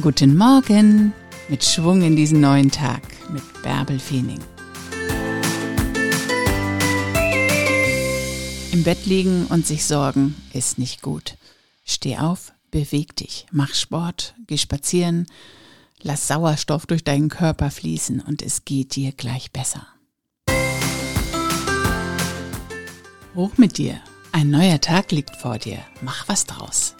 Guten Morgen mit Schwung in diesen neuen Tag mit Bärbel Feening. Im Bett liegen und sich sorgen ist nicht gut. Steh auf, beweg dich, mach Sport, geh spazieren, lass Sauerstoff durch deinen Körper fließen und es geht dir gleich besser. Hoch mit dir, ein neuer Tag liegt vor dir, mach was draus.